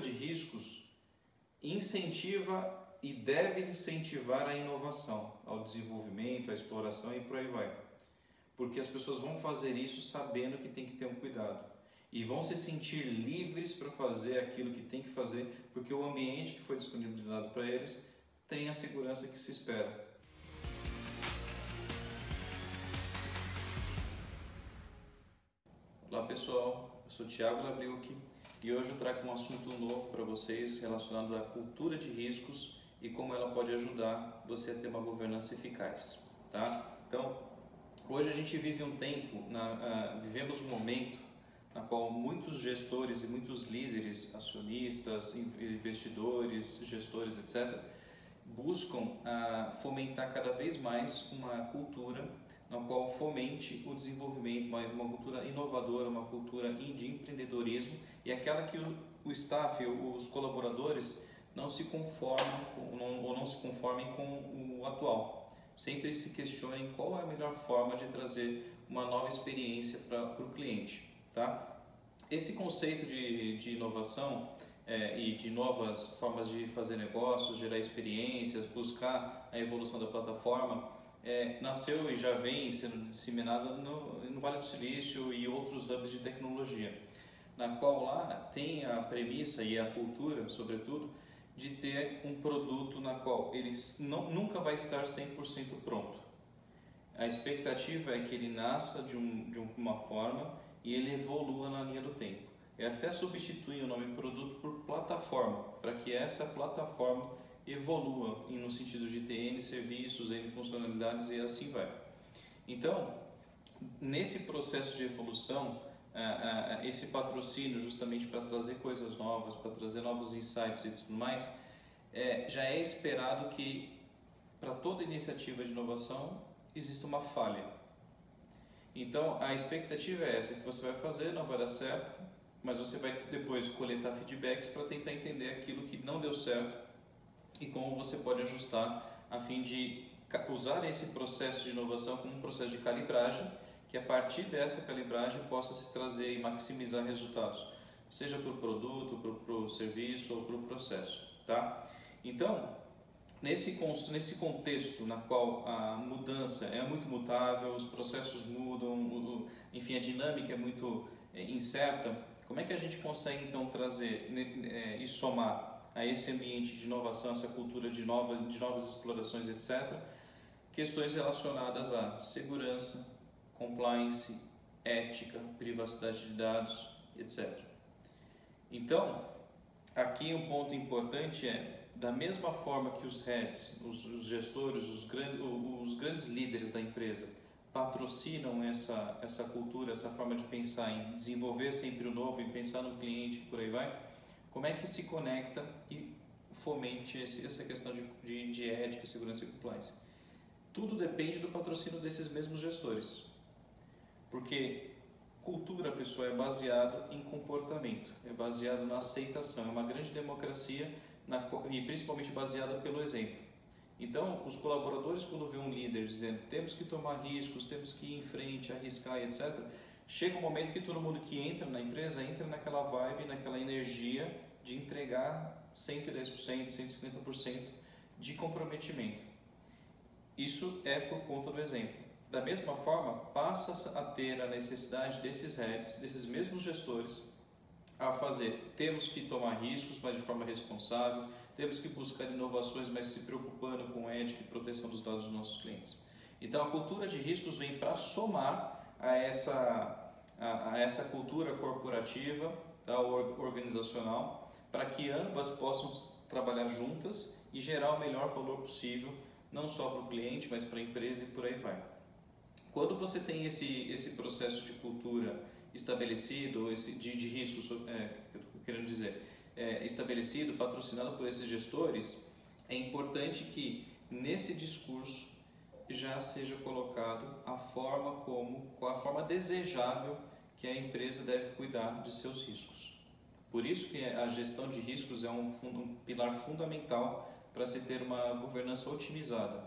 de riscos incentiva e deve incentivar a inovação, ao desenvolvimento, à exploração e por aí vai. Porque as pessoas vão fazer isso sabendo que tem que ter um cuidado e vão se sentir livres para fazer aquilo que tem que fazer, porque o ambiente que foi disponibilizado para eles tem a segurança que se espera. Olá pessoal, eu sou Thiago Labriuc e hoje eu trago um assunto novo para vocês relacionado à cultura de riscos e como ela pode ajudar você a ter uma governança eficaz, tá? Então, hoje a gente vive um tempo, na, uh, vivemos um momento na qual muitos gestores e muitos líderes, acionistas, investidores, gestores, etc., buscam uh, fomentar cada vez mais uma cultura na qual fomente o desenvolvimento, uma, uma cultura inovadora, uma cultura de empreendedorismo e aquela que o, o staff, os colaboradores não se conformam com, não, ou não se conformem com o atual. Sempre se questionem qual é a melhor forma de trazer uma nova experiência para o cliente. Tá? Esse conceito de, de inovação é, e de novas formas de fazer negócios, gerar experiências, buscar a evolução da plataforma, é, nasceu e já vem sendo disseminada no, no Vale do Silício e outros hubs de tecnologia, na qual lá tem a premissa e a cultura, sobretudo, de ter um produto na qual ele não, nunca vai estar 100% pronto. A expectativa é que ele nasça de, um, de uma forma e ele evolua na linha do tempo. E até substitui o nome produto por plataforma, para que essa plataforma evolua no sentido de ter N serviços, N funcionalidades e assim vai. Então, nesse processo de evolução, esse patrocínio justamente para trazer coisas novas, para trazer novos insights e tudo mais, é, já é esperado que para toda iniciativa de inovação exista uma falha. Então a expectativa é essa que você vai fazer, não vai dar certo, mas você vai depois coletar feedbacks para tentar entender aquilo que não deu certo e como você pode ajustar a fim de usar esse processo de inovação como um processo de calibragem que a partir dessa calibragem possa se trazer e maximizar resultados, seja para o produto, para o serviço ou para o processo, tá? Então, nesse, nesse contexto na qual a mudança é muito mutável, os processos mudam, enfim, a dinâmica é muito é, incerta, como é que a gente consegue então trazer é, e somar a esse ambiente de inovação, essa cultura de novas, de novas explorações, etc., questões relacionadas à segurança, compliance, ética, privacidade de dados, etc. Então, aqui um ponto importante é, da mesma forma que os heads, os, os gestores, os, grand, os grandes líderes da empresa patrocinam essa, essa cultura, essa forma de pensar em desenvolver sempre o novo, em pensar no cliente, por aí vai, como é que se conecta e fomente esse, essa questão de, de, de ética, segurança e compliance? Tudo depende do patrocínio desses mesmos gestores. Porque cultura, pessoal, é baseado em comportamento, é baseado na aceitação, é uma grande democracia na, e principalmente baseada pelo exemplo. Então, os colaboradores, quando vê um líder dizendo temos que tomar riscos, temos que ir em frente, arriscar, etc., chega um momento que todo mundo que entra na empresa entra naquela vibe, naquela energia de entregar 110%, 150% de comprometimento. Isso é por conta do exemplo. Da mesma forma, passa a ter a necessidade desses heads, desses mesmos gestores, a fazer. Temos que tomar riscos, mas de forma responsável, temos que buscar inovações, mas se preocupando com ética e proteção dos dados dos nossos clientes. Então, a cultura de riscos vem para somar a essa, a, a, essa cultura corporativa, tá, organizacional, para que ambas possam trabalhar juntas e gerar o melhor valor possível, não só para o cliente, mas para a empresa e por aí vai. Quando você tem esse, esse processo de cultura estabelecido, esse de, de risco, é, que eu estou querendo dizer, é, estabelecido, patrocinado por esses gestores, é importante que nesse discurso já seja colocado a forma como, a forma desejável que a empresa deve cuidar de seus riscos. Por isso que a gestão de riscos é um, um pilar fundamental para se ter uma governança otimizada,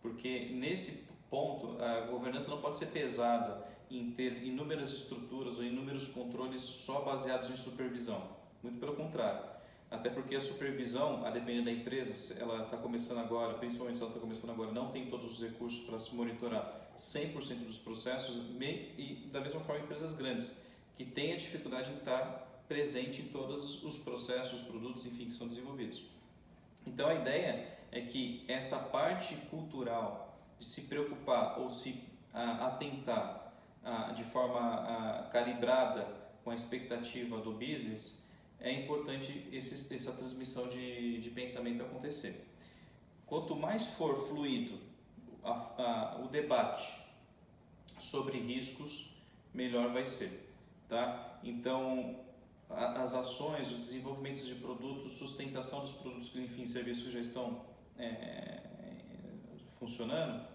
porque nesse ponto, a governança não pode ser pesada em ter inúmeras estruturas ou inúmeros controles só baseados em supervisão. Muito pelo contrário. Até porque a supervisão, a depender da empresa, ela está começando agora, principalmente se ela está começando agora, não tem todos os recursos para se monitorar 100% dos processos e da mesma forma empresas grandes que têm a dificuldade em estar presente em todos os processos, produtos, enfim, que são desenvolvidos. Então a ideia é que essa parte cultural de se preocupar ou se atentar de forma calibrada com a expectativa do business, é importante esse, essa transmissão de, de pensamento acontecer. Quanto mais for fluido a, a, o debate sobre riscos, melhor vai ser. Tá? Então, a, as ações, os desenvolvimentos de produtos, sustentação dos produtos, enfim, serviços já estão é, funcionando,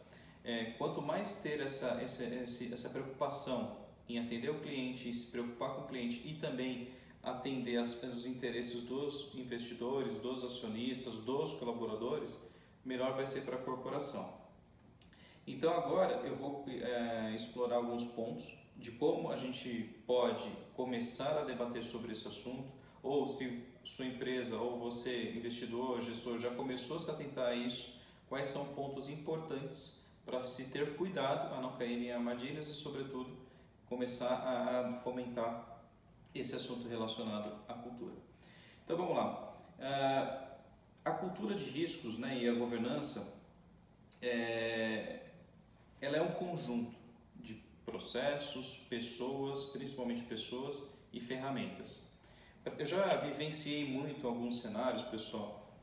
é, quanto mais ter essa, essa, essa preocupação em atender o cliente, se preocupar com o cliente e também atender as, os interesses dos investidores, dos acionistas, dos colaboradores, melhor vai ser para a corporação. Então agora eu vou é, explorar alguns pontos de como a gente pode começar a debater sobre esse assunto, ou se sua empresa ou você, investidor, gestor, já começou a se atentar a isso, quais são pontos importantes para se ter cuidado a não cair em armadilhas e, sobretudo, começar a fomentar esse assunto relacionado à cultura. Então vamos lá. É, a cultura de riscos né, e a governança é, ela é um conjunto de processos, pessoas, principalmente pessoas e ferramentas. Eu já vivenciei muito alguns cenários, pessoal,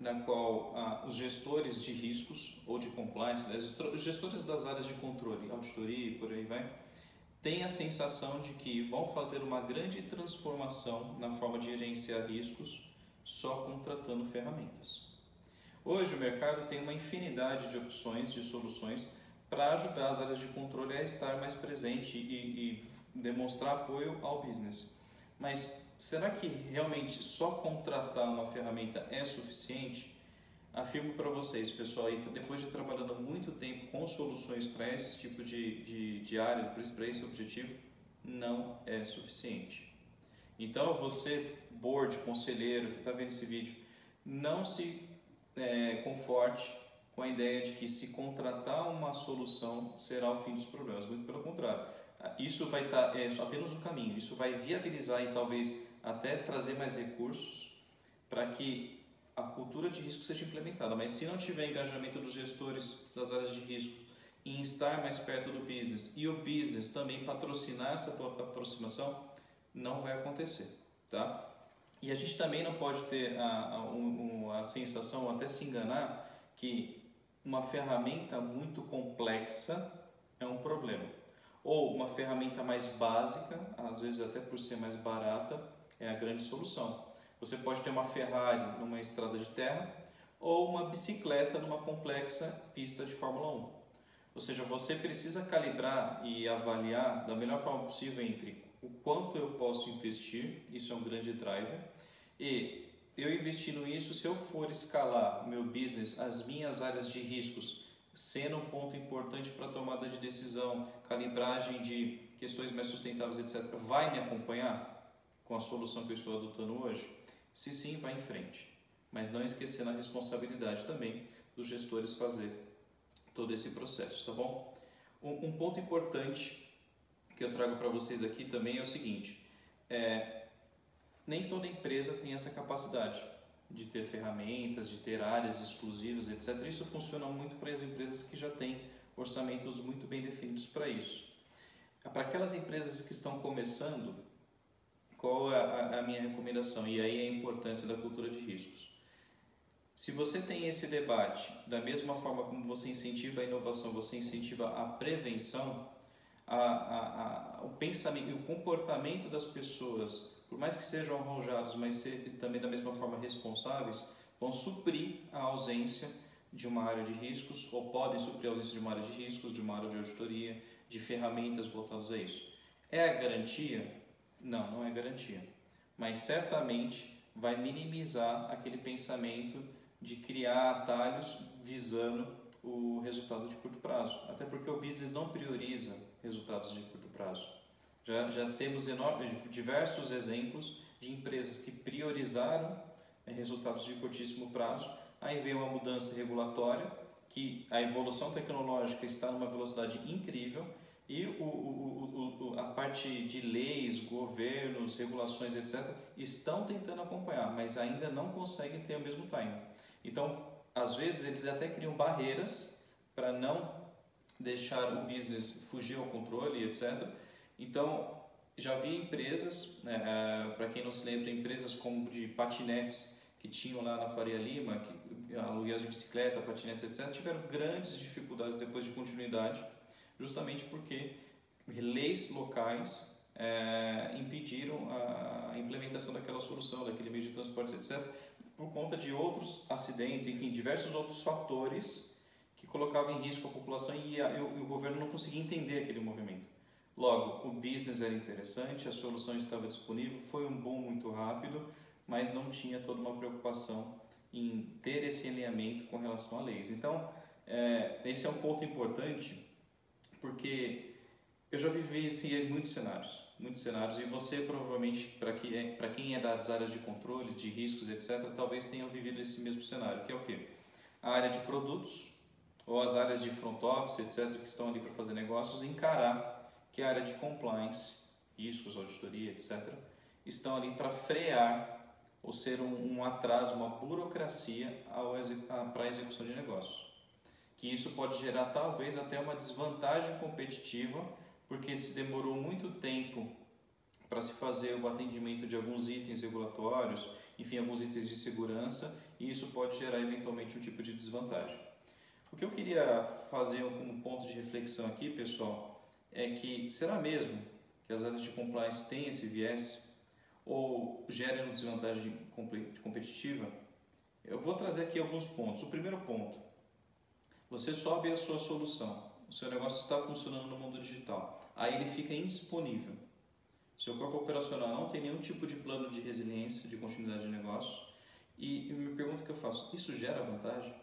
na qual ah, os gestores de riscos ou de compliance, né, os gestores das áreas de controle, auditoria e por aí vai, têm a sensação de que vão fazer uma grande transformação na forma de gerenciar riscos só contratando ferramentas. Hoje o mercado tem uma infinidade de opções, de soluções para ajudar as áreas de controle a estar mais presente e, e demonstrar apoio ao business. Mas será que realmente só contratar uma ferramenta é suficiente? Afirmo para vocês, pessoal, depois de trabalhando muito tempo com soluções para esse tipo de, de, de área, para esse objetivo, não é suficiente. Então, você, board, conselheiro que está vendo esse vídeo, não se é, conforte com a ideia de que se contratar uma solução será o fim dos problemas. Muito pelo contrário. Isso vai estar tá, é apenas um caminho. Isso vai viabilizar e talvez até trazer mais recursos para que a cultura de risco seja implementada. Mas se não tiver engajamento dos gestores das áreas de risco em estar mais perto do business e o business também patrocinar essa aproximação, não vai acontecer, tá? E a gente também não pode ter a, a, a sensação, até se enganar, que uma ferramenta muito complexa é um problema. Ou uma ferramenta mais básica, às vezes até por ser mais barata, é a grande solução. Você pode ter uma Ferrari numa estrada de terra ou uma bicicleta numa complexa pista de Fórmula 1. Ou seja, você precisa calibrar e avaliar da melhor forma possível entre o quanto eu posso investir, isso é um grande driver, e eu investindo nisso, se eu for escalar o meu business, as minhas áreas de riscos, sendo um ponto importante para tomada de decisão, calibragem de questões mais sustentáveis, etc., vai me acompanhar com a solução que eu estou adotando hoje? Se sim, vai em frente. Mas não esquecendo a responsabilidade também dos gestores fazer todo esse processo, tá bom? Um, um ponto importante que eu trago para vocês aqui também é o seguinte: é, nem toda empresa tem essa capacidade de ter ferramentas, de ter áreas exclusivas, etc. Isso funciona muito para as empresas que já têm orçamentos muito bem definidos para isso. Para aquelas empresas que estão começando, qual é a, a minha recomendação? E aí a importância da cultura de riscos. Se você tem esse debate, da mesma forma como você incentiva a inovação, você incentiva a prevenção, a, a, a, o pensamento e o comportamento das pessoas por mais que sejam arrojados, mas ser, também da mesma forma responsáveis, vão suprir a ausência de uma área de riscos ou podem suprir a ausência de uma área de riscos, de uma área de auditoria, de ferramentas voltadas a isso. É a garantia? Não, não é garantia. Mas certamente vai minimizar aquele pensamento de criar atalhos visando o resultado de curto prazo. Até porque o business não prioriza resultados de curto prazo. Já, já temos enorme, diversos exemplos de empresas que priorizaram é, resultados de curtíssimo prazo. Aí veio uma mudança regulatória, que a evolução tecnológica está numa velocidade incrível e o, o, o, a parte de leis, governos, regulações, etc., estão tentando acompanhar, mas ainda não conseguem ter o mesmo time. Então, às vezes, eles até criam barreiras para não deixar o business fugir ao controle, etc. Então, já vi empresas, né, é, para quem não se lembra, empresas como de patinetes que tinham lá na Faria Lima, que, aluguéis de bicicleta, patinetes, etc., tiveram grandes dificuldades depois de continuidade justamente porque leis locais é, impediram a implementação daquela solução, daquele meio de transporte, etc., por conta de outros acidentes, enfim, diversos outros fatores que colocavam em risco a população e, a, e o governo não conseguia entender aquele movimento. Logo, o business era interessante, a solução estava disponível, foi um boom muito rápido, mas não tinha toda uma preocupação em ter esse alinhamento com relação a leis. Então, é, esse é um ponto importante porque eu já vivi assim, muitos cenários, muitos cenários, e você provavelmente, para quem, é, quem é das áreas de controle, de riscos, etc., talvez tenha vivido esse mesmo cenário, que é o quê? A área de produtos, ou as áreas de front office, etc., que estão ali para fazer negócios, encarar que a área de compliance, riscos, auditoria, etc., estão ali para frear ou ser um, um atraso, uma burocracia para a execução de negócios que isso pode gerar talvez até uma desvantagem competitiva, porque se demorou muito tempo para se fazer o atendimento de alguns itens regulatórios, enfim, alguns itens de segurança, e isso pode gerar eventualmente um tipo de desvantagem. O que eu queria fazer como ponto de reflexão aqui, pessoal, é que será mesmo que as áreas de compliance têm esse viés ou gerem uma desvantagem competitiva? Eu vou trazer aqui alguns pontos. O primeiro ponto, você sobe a sua solução, o seu negócio está funcionando no mundo digital, aí ele fica indisponível. Seu corpo operacional não tem nenhum tipo de plano de resiliência, de continuidade de negócio. E, me pergunta que eu faço, isso gera vantagem?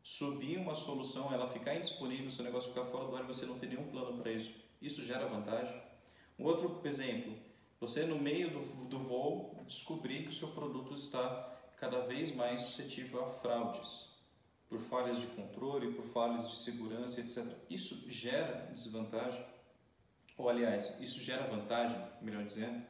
Subir uma solução, ela ficar indisponível, seu negócio ficar fora do ar e você não tem nenhum plano para isso, isso gera vantagem? Um outro exemplo, você no meio do, do voo descobrir que o seu produto está cada vez mais suscetível a fraudes por falhas de controle, por falhas de segurança, etc. Isso gera desvantagem? Ou, aliás, isso gera vantagem, melhor dizendo?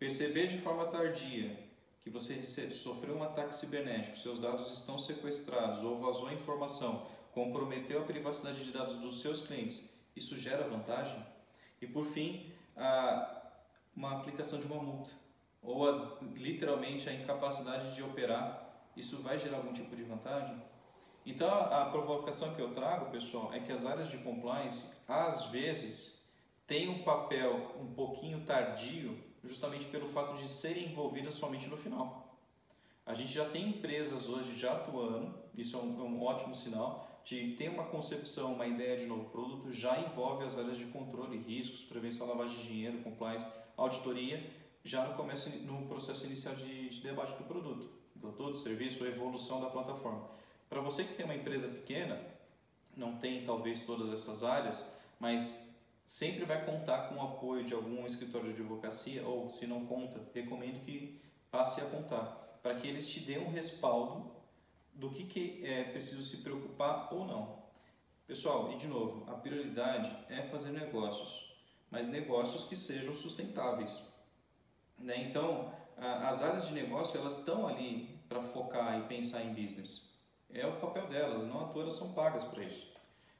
Perceber de forma tardia que você recebe, sofreu um ataque cibernético, seus dados estão sequestrados ou vazou informação, comprometeu a privacidade de dados dos seus clientes, isso gera vantagem? E, por fim, a, uma aplicação de uma multa ou a, literalmente a incapacidade de operar, isso vai gerar algum tipo de vantagem? Então, a, provocação que eu trago, pessoal, é que as áreas de compliance, às vezes, têm um papel um pouquinho tardio, justamente pelo fato de serem envolvidas somente no final. A gente já tem empresas hoje já atuando, isso é um, é um ótimo sinal, de ter uma concepção, uma ideia de novo produto, já envolve as áreas de controle, riscos, prevenção, lavagem de dinheiro, compliance, auditoria, já no, começo, no processo inicial de, de debate do produto, produto, serviço, evolução da plataforma. Para você que tem uma empresa pequena, não tem talvez todas essas áreas, mas sempre vai contar com o apoio de algum escritório de advocacia, ou se não conta, recomendo que passe a contar, para que eles te dêem um respaldo do que, que é preciso se preocupar ou não. Pessoal, e de novo, a prioridade é fazer negócios, mas negócios que sejam sustentáveis. Né? Então, as áreas de negócio elas estão ali para focar e pensar em business é o papel delas, não à toa elas são pagas para isso.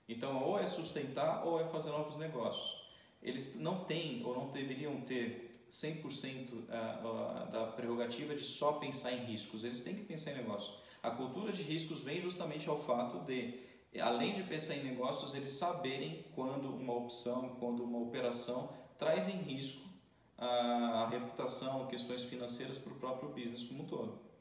Então, ou é sustentar ou é fazer novos negócios. Eles não têm ou não deveriam ter 100% eh, da prerrogativa de só pensar em riscos, eles têm que pensar em negócios. A cultura de riscos vem justamente ao fato de, além de pensar em negócios, eles saberem quando uma opção, quando uma operação traz em risco a reputação, questões financeiras para o próprio business como um todo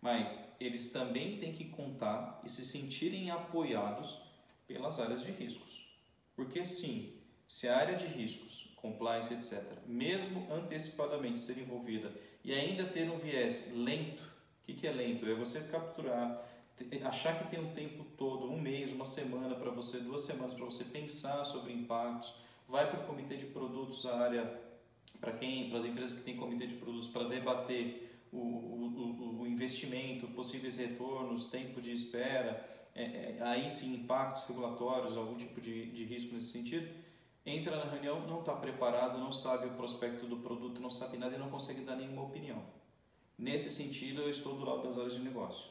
mas eles também têm que contar e se sentirem apoiados pelas áreas de riscos. Porque sim, se a área de riscos, compliance, etc., mesmo antecipadamente ser envolvida e ainda ter um viés lento, o que, que é lento? É você capturar, achar que tem um tempo todo, um mês, uma semana para você, duas semanas para você pensar sobre impactos, vai para o comitê de produtos, a área para quem, para as empresas que têm comitê de produtos para debater o, o, o, investimento, possíveis retornos, tempo de espera, é, é, aí sim impactos regulatórios, algum tipo de, de risco nesse sentido, entra na reunião, não está preparado, não sabe o prospecto do produto, não sabe nada e não consegue dar nenhuma opinião. Nesse sentido, eu estou do lado das áreas de negócio.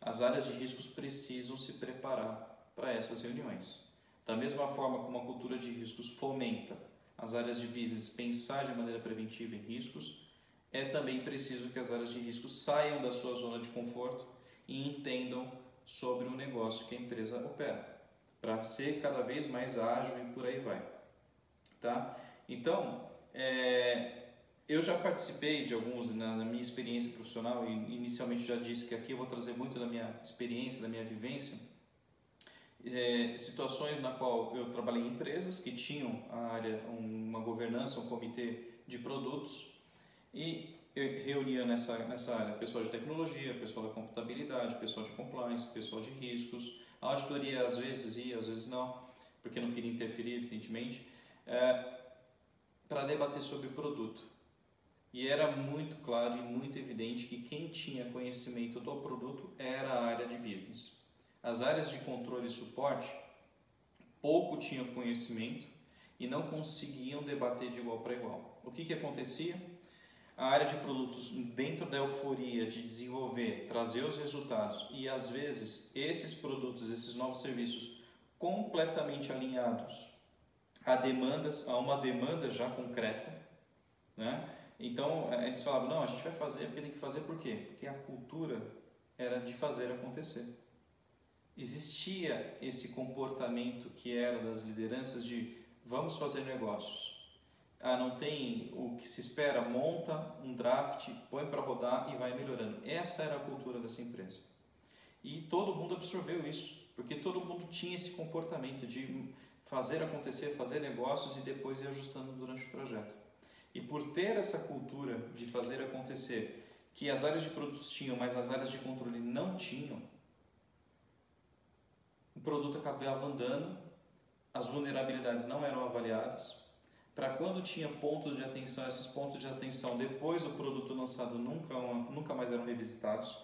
As áreas de riscos precisam se preparar para essas reuniões. Da mesma forma como a cultura de riscos fomenta as áreas de business pensar de maneira preventiva em riscos, é também preciso que as áreas de risco saiam da sua zona de conforto e entendam sobre o negócio que a empresa opera, para ser cada vez mais ágil e por aí vai. Tá? Então, é, eu já participei de alguns na, na, minha experiência profissional e inicialmente já disse que aqui eu vou trazer muito da minha experiência, da minha vivência, é, situações na qual eu trabalhei em empresas que tinham a área, uma governança, um comitê de produtos e eu reunia nessa, nessa área pessoal de tecnologia, pessoal da computabilidade, pessoal de compliance, pessoal de riscos. A auditoria às vezes ia, às vezes não, porque não queria interferir, evidentemente, é, para debater sobre o produto. E era muito claro e muito evidente que quem tinha conhecimento do produto era a área de business. As áreas de controle e suporte pouco tinham conhecimento e não conseguiam debater de igual para igual. O que, que acontecia? A área de produtos dentro da euforia de desenvolver, trazer os resultados e às vezes esses produtos, esses novos serviços completamente alinhados a demandas, a uma demanda já concreta, né? Então eles falavam não, a gente vai fazer porque tem que fazer por quê? Porque a cultura era de fazer acontecer. Existia esse comportamento que era das lideranças de vamos fazer negócios ah, não tem o que se espera, monta um draft, põe para rodar e vai melhorando. Essa era a cultura dessa empresa. E todo mundo absorveu isso, porque todo mundo tinha esse comportamento de fazer acontecer, fazer negócios e depois ir ajustando durante o trajeto. E por ter essa cultura de fazer acontecer, que as áreas de produtos tinham, mas as áreas de controle não tinham, o produto acabava andando, as vulnerabilidades não eram avaliadas, para quando tinha pontos de atenção, esses pontos de atenção depois do produto lançado nunca, nunca mais eram revisitados.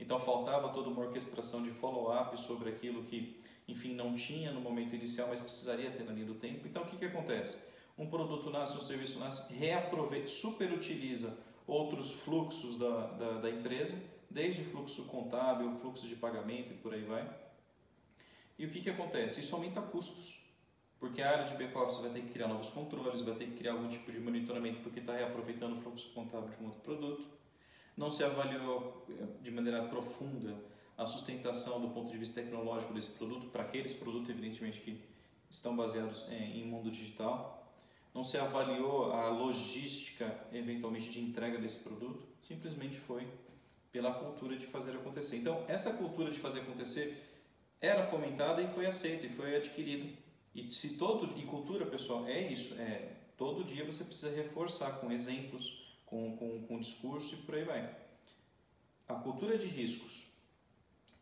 Então faltava toda uma orquestração de follow-up sobre aquilo que, enfim, não tinha no momento inicial, mas precisaria ter na linha do tempo. Então o que, que acontece? Um produto nasce, um serviço nasce, reaproveita, superutiliza outros fluxos da, da, da empresa, desde fluxo contábil, fluxo de pagamento e por aí vai. E o que, que acontece? Isso aumenta custos. Porque a área de back-office vai ter que criar novos controles, vai ter que criar algum tipo de monitoramento porque está reaproveitando o fluxo contábil de um outro produto. Não se avaliou eh, de maneira profunda a sustentação do ponto de vista tecnológico desse produto, para aqueles produtos, evidentemente, que estão baseados eh, em mundo digital. Não se avaliou a logística, eventualmente, de entrega desse produto. Simplesmente foi pela cultura de fazer acontecer. Então, essa cultura de fazer acontecer era fomentada e foi aceita e foi adquirida e se todo e cultura, pessoal, é isso, é todo dia você precisa reforçar com exemplos, com, com, com discurso e por aí vai. A cultura de riscos,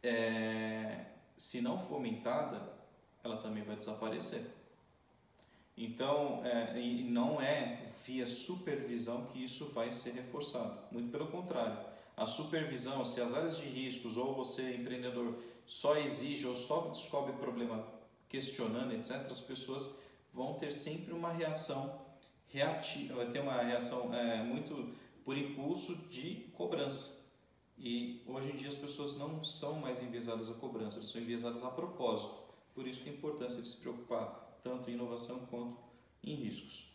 é, se não fomentada, ela também vai desaparecer. Então, é, não é via supervisão que isso vai ser reforçado. Muito pelo contrário. A supervisão, se as áreas de riscos ou você, empreendedor, só exige ou só descobre problema questionando, etc., as pessoas vão ter sempre uma reação reativa, vai ter uma reação é, muito por impulso de cobrança. E hoje em dia as pessoas não são mais enviesadas a cobrança, elas são enviesadas a propósito. Por isso que a importância de se preocupar tanto em inovação quanto em riscos.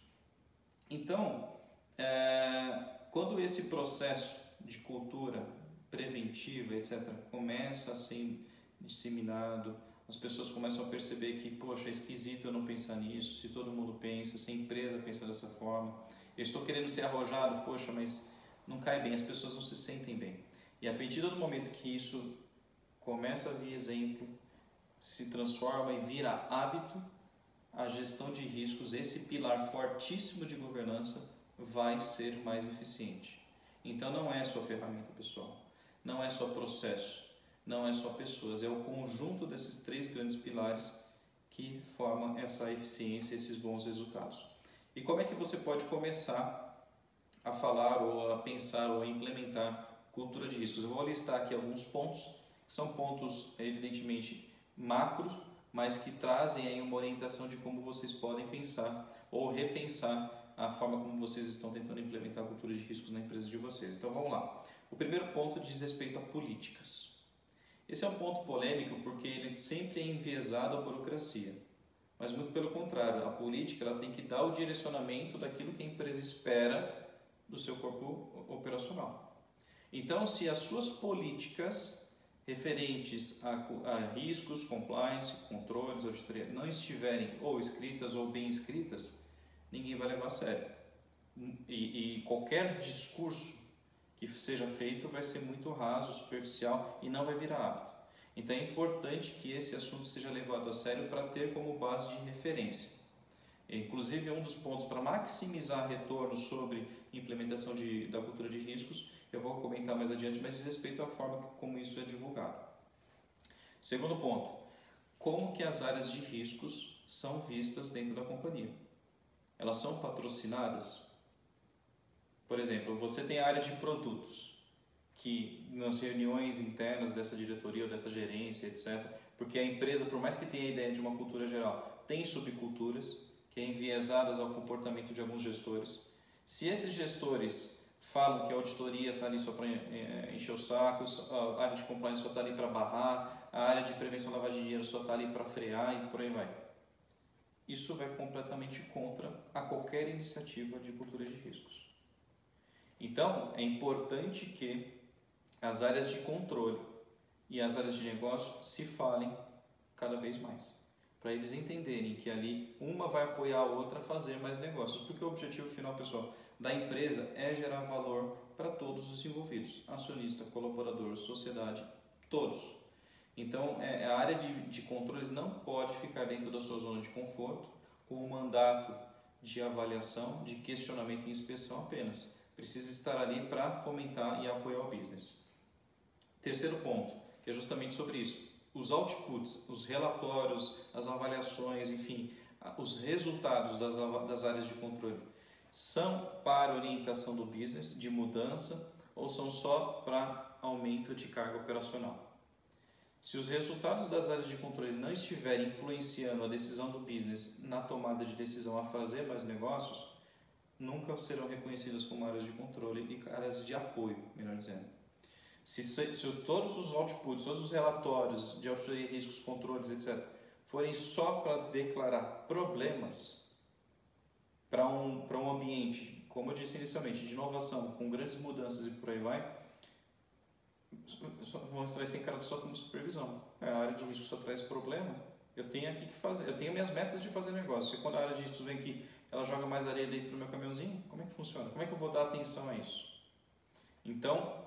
Então, é, quando esse processo de cultura preventiva, etc., começa a ser disseminado, as pessoas começam a perceber que, poxa, é esquisito eu não pensar nisso, se todo mundo pensa, se a empresa pensa dessa forma, eu estou querendo ser arrojado, poxa, mas não cai bem, as pessoas não se sentem bem. E a partir do momento que isso começa a vir exemplo, se transforma e vira hábito, a gestão de riscos, esse pilar fortíssimo de governança, vai ser mais eficiente. Então não é só ferramenta pessoal, não é só processo, não é só pessoas, é o conjunto desses três grandes pilares que formam essa eficiência, esses bons resultados. E como é que você pode começar a falar ou a pensar ou a implementar cultura de riscos? Eu vou listar aqui alguns pontos, são pontos evidentemente macros, mas que trazem aí uma orientação de como vocês podem pensar ou repensar a forma como vocês estão tentando implementar a cultura de riscos na empresa de vocês. Então vamos lá. O primeiro ponto diz respeito a políticas. Esse é um ponto polêmico porque ele sempre é enviesado à burocracia. Mas muito pelo contrário, a política ela tem que dar o direcionamento daquilo que a empresa espera do seu corpo operacional. Então, se as suas políticas referentes a, a riscos, compliance, controles, auditoria não estiverem ou escritas ou bem escritas, ninguém vai levar a sério. E, e qualquer discurso que seja feito vai ser muito raso, superficial e não vai virar hábito. Então é importante que esse assunto seja levado a sério para ter como base de referência. Inclusive, um dos pontos para maximizar retorno sobre implementação de, da cultura de riscos, eu vou comentar mais adiante, mas diz respeito à forma como isso é divulgado. Segundo ponto, como que as áreas de riscos são vistas dentro da companhia? Elas são patrocinadas? Por exemplo, você tem a área de produtos, que nas reuniões internas dessa diretoria ou dessa gerência, etc., porque a empresa, por mais que tenha a ideia de uma cultura geral, tem subculturas que é enviesadas ao comportamento de alguns gestores. Se esses gestores falam que a auditoria está ali só para é, encher os sacos, a área de compliance só está ali para barrar, a área de prevenção da lavagem de dinheiro só está ali para frear e por aí vai. Isso vai completamente contra a qualquer iniciativa de cultura de riscos. Então, é importante que as áreas de controle e as áreas de negócio se falem cada vez mais, para eles entenderem que ali uma vai apoiar a outra a fazer mais negócios, porque o objetivo final, pessoal, da empresa é gerar valor para todos os envolvidos, acionista, colaborador, sociedade, todos. Então, é, a área de, de controles não pode ficar dentro da sua zona de conforto com o mandato de avaliação, de questionamento e inspeção apenas precisa estar ali para fomentar e apoiar o business. Terceiro ponto, que é justamente sobre isso. Os outputs, os relatórios, as avaliações, enfim, os resultados das, das áreas de controle são para orientação do business, de mudança, ou são só para aumento de carga operacional? Se os resultados das áreas de controle não estiverem influenciando a decisão do business na tomada de decisão a fazer mais negócios, nunca serão reconhecidas como áreas de controle e áreas de apoio, melhor dizendo. Se, se todos os outputs, todos os relatórios de auditoria, riscos, controles, etc., forem só para declarar problemas para um, um ambiente, como eu disse inicialmente, de inovação, com grandes mudanças e por aí vai, estar esse encarado só como supervisão. A área de risco só traz problema, eu tenho aqui que fazer, eu tenho minhas metas de fazer negócio. E quando a área de risco vem aqui ela joga mais areia dentro do meu caminhãozinho? Como é que funciona? Como é que eu vou dar atenção a isso? Então,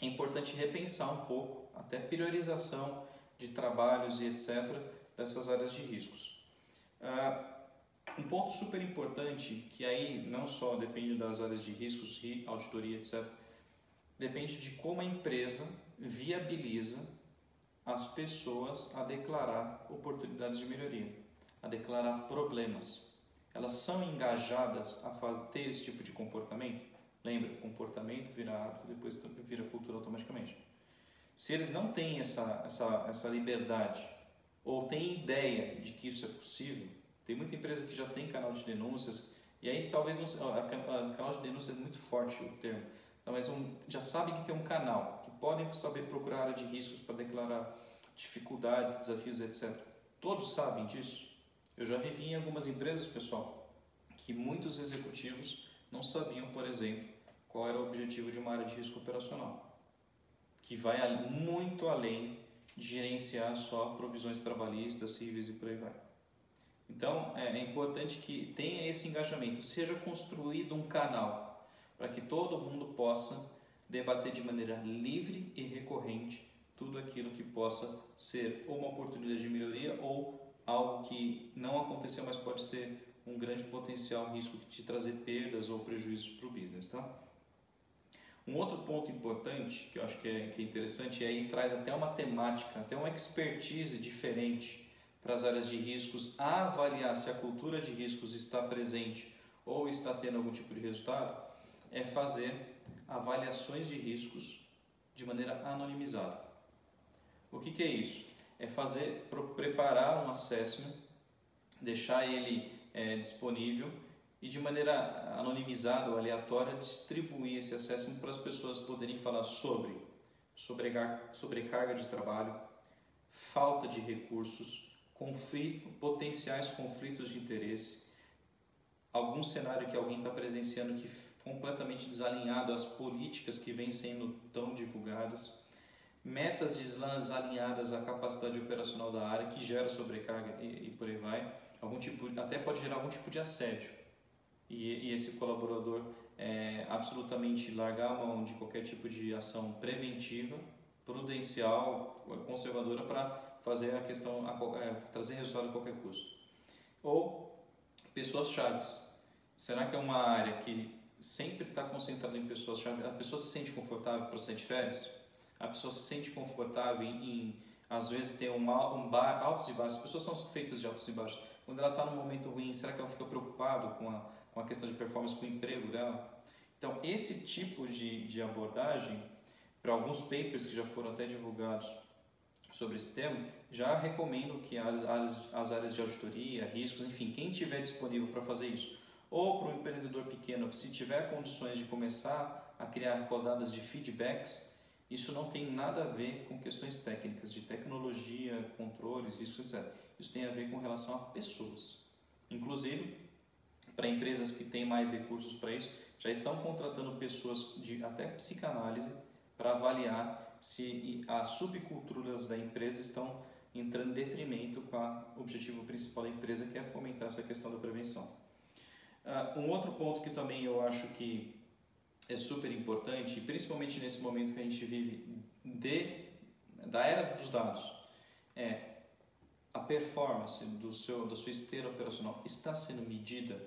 é importante repensar um pouco, até priorização de trabalhos e etc., dessas áreas de riscos. Uh, um ponto super importante, que aí não só depende das áreas de riscos, auditoria, etc., depende de como a empresa viabiliza as pessoas a declarar oportunidades de melhoria, a declarar problemas elas são engajadas a fazer, ter esse tipo de comportamento? Lembra, comportamento vira hábito, depois vira cultura automaticamente. Se eles não têm essa, essa, essa liberdade ou têm ideia de que isso é possível, tem muita empresa que já tem canal de denúncias, e aí talvez não a, a, a canal de denúncias é muito forte o termo, mas um, já sabem que tem um canal, que podem saber procurar área de riscos para declarar dificuldades, desafios, etc. Todos sabem disso? Eu já vivi em algumas empresas, pessoal, que muitos executivos não sabiam, por exemplo, qual era o objetivo de uma área de risco operacional, que vai muito além de gerenciar só provisões trabalhistas, civis e por aí vai. Então, é, é importante que tenha esse engajamento, seja construído um canal para que todo mundo possa debater de maneira livre e recorrente tudo aquilo que possa ser uma oportunidade de melhoria ou algo que não aconteceu, mas pode ser um grande potencial risco de trazer perdas ou prejuízos para o business, tá? Um outro ponto importante que eu acho que é, que é interessante é aí traz até uma temática, até uma expertise diferente para as áreas de riscos, a avaliar se a cultura de riscos está presente ou está tendo algum tipo de resultado, é fazer avaliações de riscos de maneira anonimizada. O que, que é isso? É fazer, preparar um assessment, deixar ele é, disponível e de maneira anonimizada ou aleatória distribuir esse assessment para as pessoas poderem falar sobre sobrecarga de trabalho, falta de recursos, conflito, potenciais conflitos de interesse, algum cenário que alguém está presenciando que completamente desalinhado às políticas que vêm sendo tão divulgadas, metas desalinhadas à capacidade operacional da área que gera sobrecarga e, e por aí vai, algum tipo, até pode gerar algum tipo de assédio. E, e esse colaborador é, absolutamente largar a mão de qualquer tipo de ação preventiva, prudencial, conservadora para fazer a questão, é, trazer resultado a qualquer custo. Ou pessoas chaves. Será que é uma área que sempre está concentrada em pessoas chaves? A pessoa se sente confortável para sair de férias? A pessoa se sente confortável em, em às vezes ter um, um bar, altos e baixos. As pessoas são feitas de altos e baixos. Quando ela está num momento ruim, será que ela fica preocupada com a, com a questão de performance, com o emprego dela? Então, esse tipo de, de abordagem, para alguns papers que já foram até divulgados sobre esse tema, já recomendo que as áreas, as áreas de auditoria, riscos, enfim, quem tiver disponível para fazer isso, ou para um empreendedor pequeno, se tiver condições de começar a criar rodadas de feedbacks, isso não tem nada a ver com questões técnicas, de tecnologia, controles, isso, etc. Isso tem a ver com relação a pessoas. Inclusive, para empresas que têm mais recursos para isso, já estão contratando pessoas de até psicanálise para avaliar se as subculturas da empresa estão entrando em detrimento com o objetivo principal da empresa, que é fomentar essa questão da prevenção. Uh, um outro ponto que também eu acho que é super importante, principalmente nesse momento que a gente vive de, da era dos dados, é a performance do seu, da sua esteira operacional está sendo medida?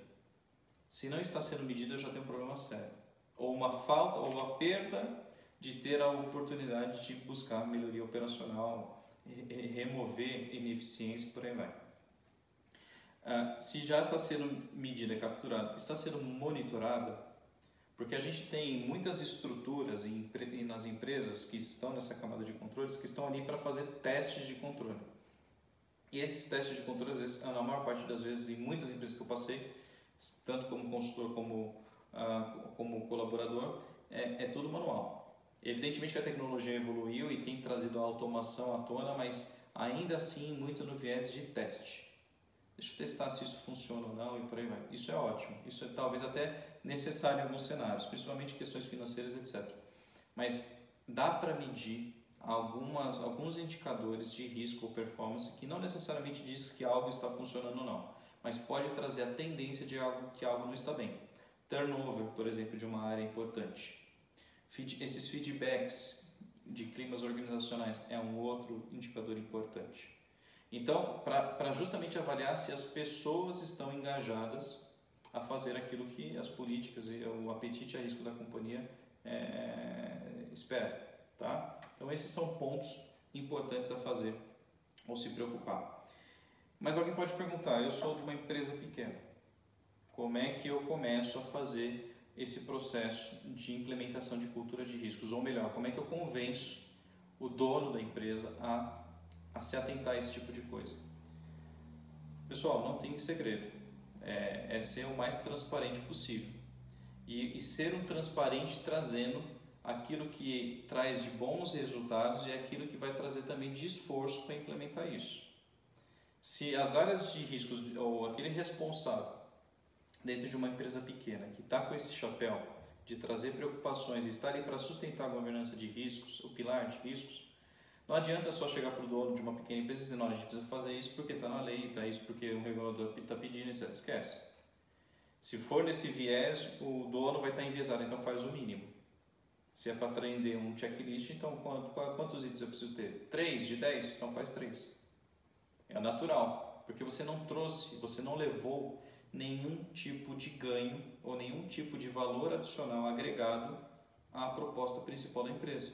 Se não está sendo medida, já tem um problema sério. Ou uma falta, ou a perda de ter a oportunidade de buscar melhoria operacional, remover ineficiência, por aí vai. Uh, se já está sendo medida, capturada, está sendo monitorada, porque a gente tem muitas estruturas nas empresas que estão nessa camada de controles que estão ali para fazer testes de controle. E esses testes de controle, às vezes, na maior parte das vezes, em muitas empresas que eu passei, tanto como consultor como, uh, como colaborador, é, é tudo manual. Evidentemente que a tecnologia evoluiu e tem trazido a automação à tona, mas ainda assim muito no viés de teste. Deixa eu testar se isso funciona ou não e por aí vai. Isso é ótimo. Isso é talvez até necessário em alguns cenários, principalmente questões financeiras, etc. Mas dá para medir algumas, alguns indicadores de risco ou performance que não necessariamente diz que algo está funcionando ou não, mas pode trazer a tendência de algo que algo não está bem. Turnover, por exemplo, de uma área importante. Esses feedbacks de climas organizacionais é um outro indicador importante. Então, para justamente avaliar se as pessoas estão engajadas a fazer aquilo que as políticas e o apetite a risco da companhia é, espera. Tá? Então, esses são pontos importantes a fazer ou se preocupar. Mas alguém pode perguntar: eu sou de uma empresa pequena, como é que eu começo a fazer esse processo de implementação de cultura de riscos? Ou melhor, como é que eu convenço o dono da empresa a a se atentar a esse tipo de coisa. Pessoal, não tem segredo. É, é ser o mais transparente possível. E, e ser um transparente trazendo aquilo que traz de bons resultados e aquilo que vai trazer também de esforço para implementar isso. Se as áreas de riscos ou aquele responsável dentro de uma empresa pequena que está com esse chapéu de trazer preocupações e estar ali para sustentar a governança de riscos, o pilar de riscos, não adianta só chegar para o dono de uma pequena empresa e dizer, não, a gente precisa fazer isso porque está na lei, está isso porque o regulador está pedindo, etc. Esquece. Se for nesse viés, o dono vai estar tá enviesado, então faz o mínimo. Se é para atender um checklist, então quantos itens eu preciso ter? Três de dez? Então faz três. É natural, porque você não trouxe, você não levou nenhum tipo de ganho ou nenhum tipo de valor adicional agregado à proposta principal da empresa.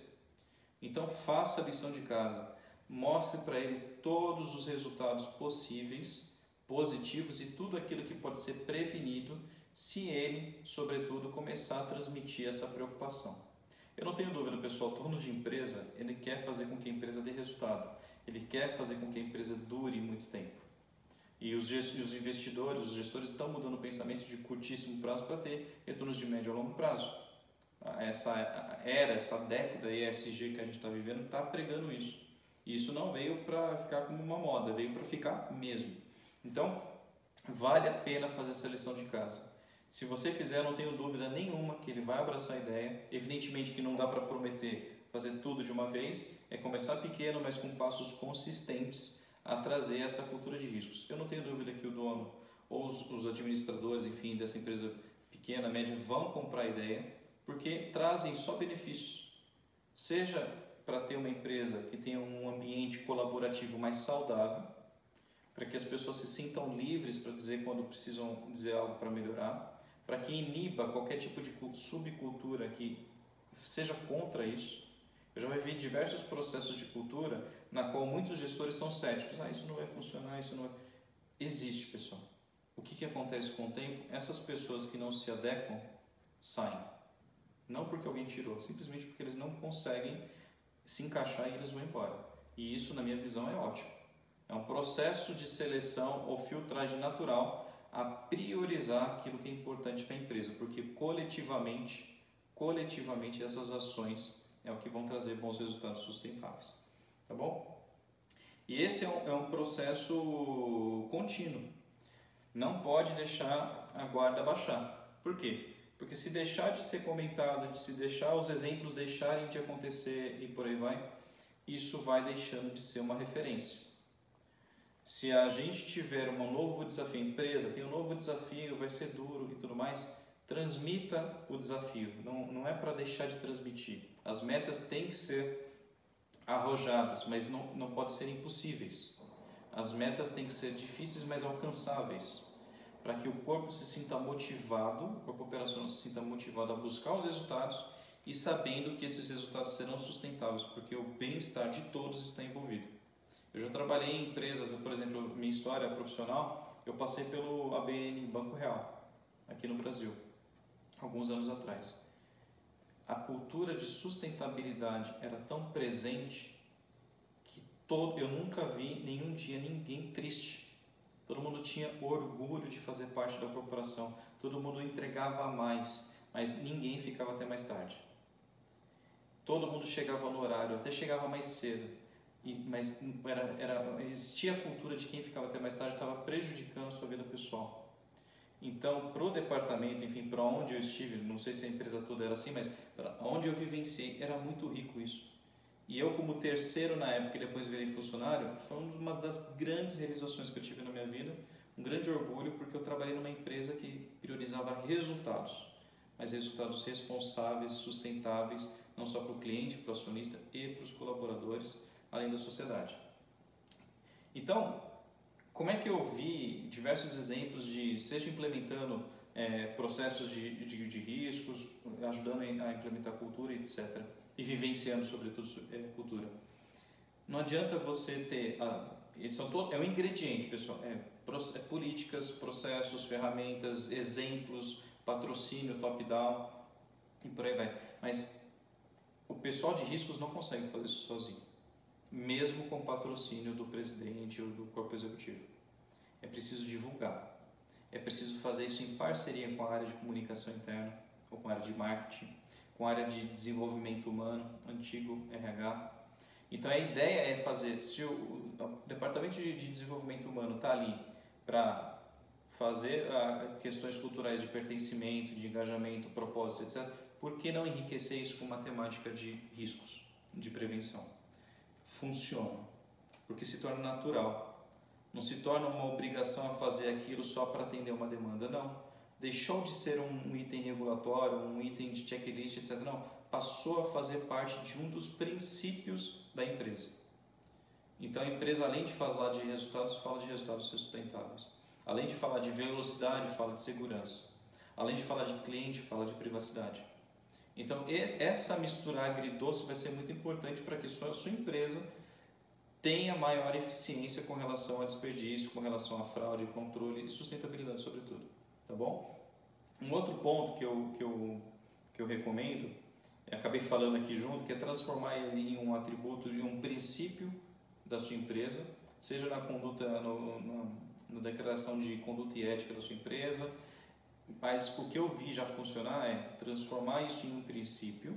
Então faça a lição de casa, mostre para ele todos os resultados possíveis, positivos e tudo aquilo que pode ser prevenido se ele, sobretudo, começar a transmitir essa preocupação. Eu não tenho dúvida, pessoal, dono de empresa, ele quer fazer com que a empresa dê resultado. Ele quer fazer com que a empresa dure muito tempo. E os, os investidores, os gestores estão mudando o pensamento de curtíssimo prazo para ter retornos de médio a longo prazo. Essa era, essa década ESG que a gente está vivendo está pregando isso. E isso não veio para ficar como uma moda, veio para ficar mesmo. Então, vale a pena fazer essa lição de casa. Se você fizer, não tenho dúvida nenhuma que ele vai abraçar a ideia. Evidentemente que não dá para prometer fazer tudo de uma vez, é começar pequeno, mas com passos consistentes a trazer essa cultura de riscos. Eu não tenho dúvida que o dono ou os, os administradores, enfim, dessa empresa pequena, média, vão comprar a ideia, porque trazem só benefícios. Seja para ter uma empresa que tenha um ambiente colaborativo mais saudável, para que as pessoas se sintam livres para dizer quando precisam dizer algo para melhorar, para que iniba qualquer tipo de subcultura que seja contra isso. Eu já vivi diversos processos de cultura na qual muitos gestores são céticos. Ah, isso não vai funcionar, isso não vai... Existe, pessoal. O que, que acontece com o tempo? Essas pessoas que não se adequam saem. Não porque alguém tirou, simplesmente porque eles não conseguem se encaixar e eles vão embora. E isso, na minha visão, é ótimo. É um processo de seleção ou filtragem natural a priorizar aquilo que é importante para a empresa, porque coletivamente, coletivamente essas ações é o que vão trazer bons resultados sustentáveis, tá bom? E esse é um, é um processo contínuo. Não pode deixar a guarda baixar. Por quê? Porque se deixar de ser comentado, de se deixar os exemplos deixarem de acontecer e por aí vai, isso vai deixando de ser uma referência. Se a gente tiver um novo desafio, empresa tem um novo desafio, vai ser duro e tudo mais, transmita o desafio. Não, não é para deixar de transmitir. As metas têm que ser arrojadas, mas não, não pode ser impossíveis. As metas têm que ser difíceis, mas alcançáveis, para que o corpo se sinta motivado, o corpo operacional se sinta motivado a buscar os resultados e sabendo que esses resultados serão sustentáveis, porque o bem-estar de todos está envolvido. Eu já trabalhei em empresas, por exemplo, minha história profissional, eu passei pelo ABN Banco Real, aqui no Brasil, alguns anos atrás. A cultura de sustentabilidade era tão presente que todo, eu nunca vi nenhum dia ninguém triste. Todo mundo tinha orgulho de fazer parte da corporação, todo mundo entregava mais, mas ninguém ficava até mais tarde. Todo mundo chegava no horário, até chegava mais cedo e, mas era, era, existia a cultura de quem ficava até mais tarde estava prejudicando a sua vida pessoal. Então, para o departamento, enfim, para onde eu estive, não sei se a empresa toda era assim, mas para onde eu vivenciei, era muito rico isso. E eu, como terceiro na época e depois virei funcionário, foi uma das grandes realizações que eu tive na minha vida, um grande orgulho, porque eu trabalhei numa empresa que priorizava resultados, mas resultados responsáveis, sustentáveis, não só para o cliente, para o acionista e para os colaboradores além da sociedade. Então, como é que eu vi diversos exemplos de, seja implementando é, processos de, de, de, riscos, ajudando a implementar cultura, etc., e vivenciando, sobretudo, é, cultura. Não adianta você ter. Ah, são todo, é um ingrediente, pessoal. É, é políticas, processos, ferramentas, exemplos, patrocínio, top-down e por aí vai. Mas o pessoal de riscos não consegue fazer isso sozinho mesmo com patrocínio do presidente ou do corpo executivo. É preciso divulgar. É preciso fazer isso em parceria com a área de comunicação interna, ou com a área de marketing, com a área de desenvolvimento humano, antigo RH. Então a ideia é fazer, se o, o departamento de, de desenvolvimento humano está ali para fazer a, questões culturais de pertencimento, de engajamento, propósito, etc., por que não enriquecer isso com matemática de riscos, de prevenção? funciona, porque se torna natural. Não se torna uma obrigação a fazer aquilo só para atender uma demanda, não. Deixou de ser um item regulatório, um item de checklist, etc. Não, passou a fazer parte de um dos princípios da empresa. Então a empresa, além de falar de resultados, fala de resultados sustentáveis. Além de falar de velocidade, fala de segurança. Além de falar de cliente, fala de privacidade. Então, essa mistura agridoce vai ser muito importante para que sua, sua empresa tenha maior eficiência com relação a desperdício, com relação a fraude, controle e sustentabilidade, sobretudo. Tá bom? Um outro ponto que eu, que eu, que eu recomendo, acabei falando aqui junto, que é transformar ele em um atributo, em um princípio da sua empresa, seja na conduta, no, no, na declaração de conduta e ética da sua empresa, mas o que eu vi já funcionar é transformar isso em um princípio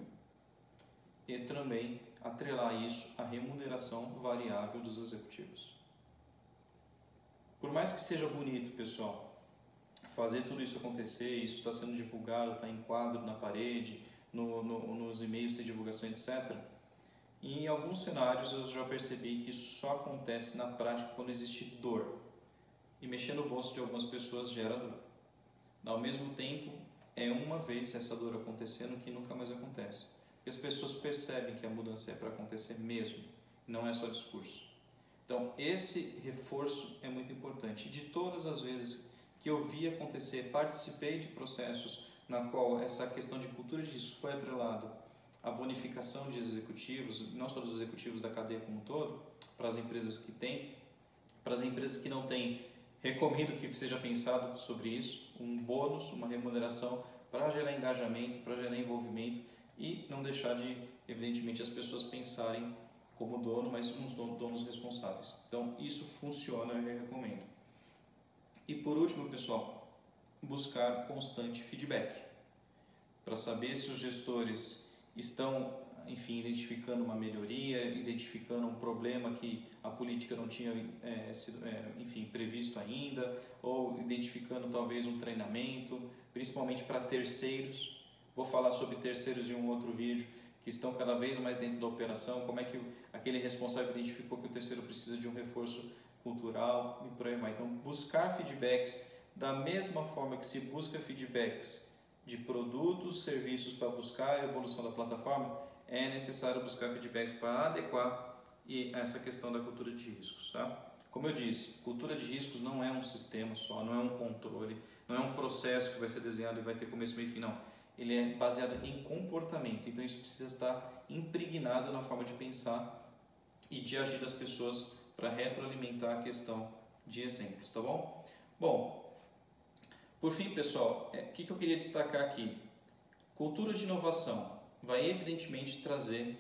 e também atrelar isso à remuneração variável dos executivos. Por mais que seja bonito, pessoal, fazer tudo isso acontecer, isso está sendo divulgado, está em quadro na parede, no, no, nos e-mails de divulgação, etc. Em alguns cenários eu já percebi que isso só acontece na prática quando existe dor. E mexer no bolso de algumas pessoas gera dor. Ao mesmo tempo, é uma vez essa dor acontecendo que nunca mais acontece. Porque as pessoas percebem que a mudança é para acontecer mesmo, não é só discurso. Então, esse reforço é muito importante. De todas as vezes que eu vi acontecer, participei de processos na qual essa questão de cultura de risco foi atrelado à bonificação de executivos, não só dos executivos da cadeia como um todo, para as empresas que têm, para as empresas que não têm, recomendo que seja pensado sobre isso, um bônus, uma remuneração para gerar engajamento, para gerar envolvimento e não deixar de, evidentemente, as pessoas pensarem como dono, mas uns donos responsáveis. Então, isso funciona, eu recomendo. E por último, pessoal, buscar constante feedback para saber se os gestores estão, enfim, identificando uma melhoria, identificando um problema que a política não tinha, é, sido, é, enfim, previsto ainda, ou identificando talvez um treinamento, principalmente para terceiros. Vou falar sobre terceiros em um outro vídeo que estão cada vez mais dentro da operação, como é que aquele responsável identificou que o terceiro precisa de um reforço cultural e por aí vai. Então, buscar feedbacks da mesma forma que se busca feedbacks de produtos, serviços para buscar a evolução da plataforma, é necessário buscar feedbacks para adequar e essa questão da cultura de riscos, tá? Como eu disse, cultura de riscos não é um sistema só, não é um controle, não é um processo que vai ser desenhado e vai ter começo, meio e fim, não. Ele é baseado em comportamento, então isso precisa estar impregnado na forma de pensar e de agir das pessoas para retroalimentar a questão de exemplos, tá bom? Bom, por fim, pessoal, é, o que, que eu queria destacar aqui? Cultura de inovação vai evidentemente trazer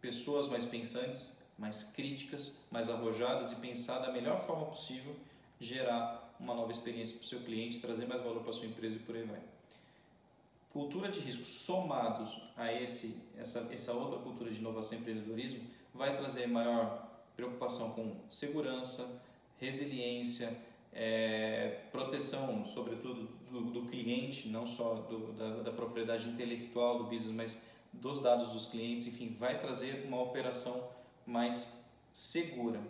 pessoas mais pensantes, mais críticas, mais arrojadas e pensar da melhor forma possível gerar uma nova experiência para o seu cliente, trazer mais valor para a sua empresa e por aí vai. Cultura de risco somados a esse, essa, essa outra cultura de inovação e empreendedorismo vai trazer maior preocupação com segurança, resiliência, é, proteção, sobretudo, do, do, cliente, não só do, da, da, propriedade intelectual do business, mas dos dados dos clientes, enfim, vai trazer uma operação mais segura.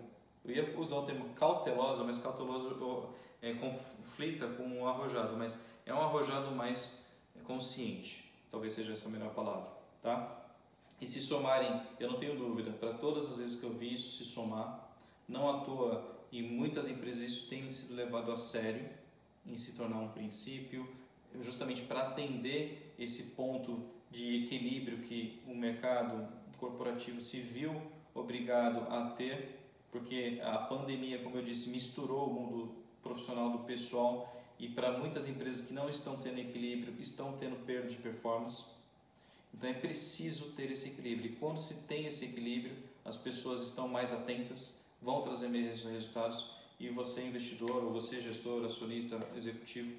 Eu ia usar o termo cautelosa, mas cauteloso é, conflita com o arrojado, mas é um arrojado mais consciente, talvez seja essa a melhor palavra, tá? E se somarem, eu não tenho dúvida, para todas as vezes que eu vi isso se somar, não à toa, e muitas empresas isso tem sido levado a sério em se tornar um princípio, justamente para atender esse ponto de equilíbrio que o mercado corporativo se viu obrigado a ter, porque a pandemia, como eu disse, misturou o mundo profissional do pessoal e para muitas empresas que não estão tendo equilíbrio, estão tendo perda de performance. Então é preciso ter esse equilíbrio. E quando se tem esse equilíbrio, as pessoas estão mais atentas, vão trazer melhores resultados e você investidor ou você gestor, acionista, executivo,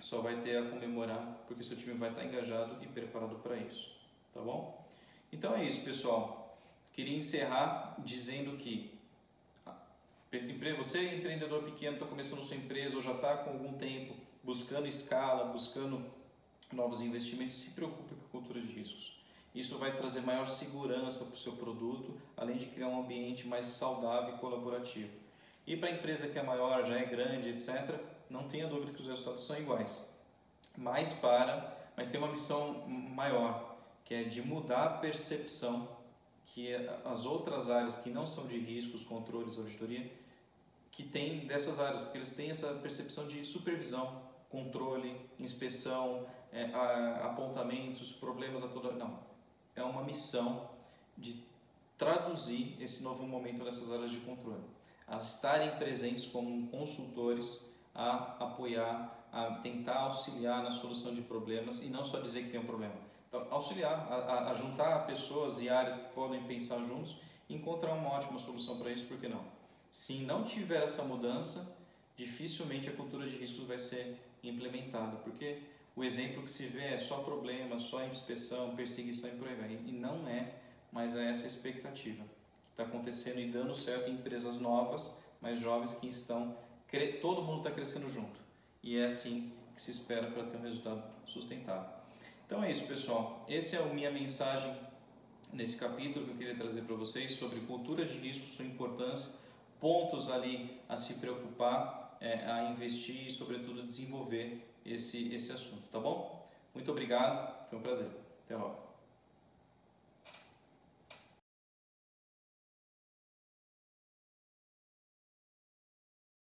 só vai ter a comemorar porque seu time vai estar engajado e preparado para isso, tá bom? Então é isso, pessoal. Queria encerrar dizendo que você empreendedor pequeno está começando sua empresa ou já está com algum tempo buscando escala, buscando novos investimentos, se preocupe com a cultura de riscos. Isso vai trazer maior segurança para o seu produto, além de criar um ambiente mais saudável e colaborativo. E para a empresa que é maior, já é grande, etc., não tenha dúvida que os resultados são iguais. Mas para, mas tem uma missão maior, que é de mudar a percepção que as outras áreas que não são de riscos, controles, auditoria, que tem dessas áreas, porque eles têm essa percepção de supervisão, controle, inspeção, é, apontamentos, problemas a toda. Não. É uma missão de traduzir esse novo momento nessas áreas de controle, a estarem presentes como consultores, a apoiar, a tentar auxiliar na solução de problemas e não só dizer que tem um problema. Então, auxiliar, a, a juntar pessoas e áreas que podem pensar juntos e encontrar uma ótima solução para isso, por que não? Se não tiver essa mudança, dificilmente a cultura de riscos vai ser implementada, porque o exemplo que se vê é só problema, só inspeção, perseguição e por aí vai. E não é mais essa expectativa que está acontecendo e dando certo em empresas novas, mais jovens que estão, todo mundo está crescendo junto. E é assim que se espera para ter um resultado sustentável. Então é isso, pessoal. Essa é a minha mensagem nesse capítulo que eu queria trazer para vocês sobre cultura de risco, sua importância, pontos ali a se preocupar, é, a investir e, sobretudo, desenvolver esse, esse assunto, tá bom? Muito obrigado, foi um prazer. Até logo.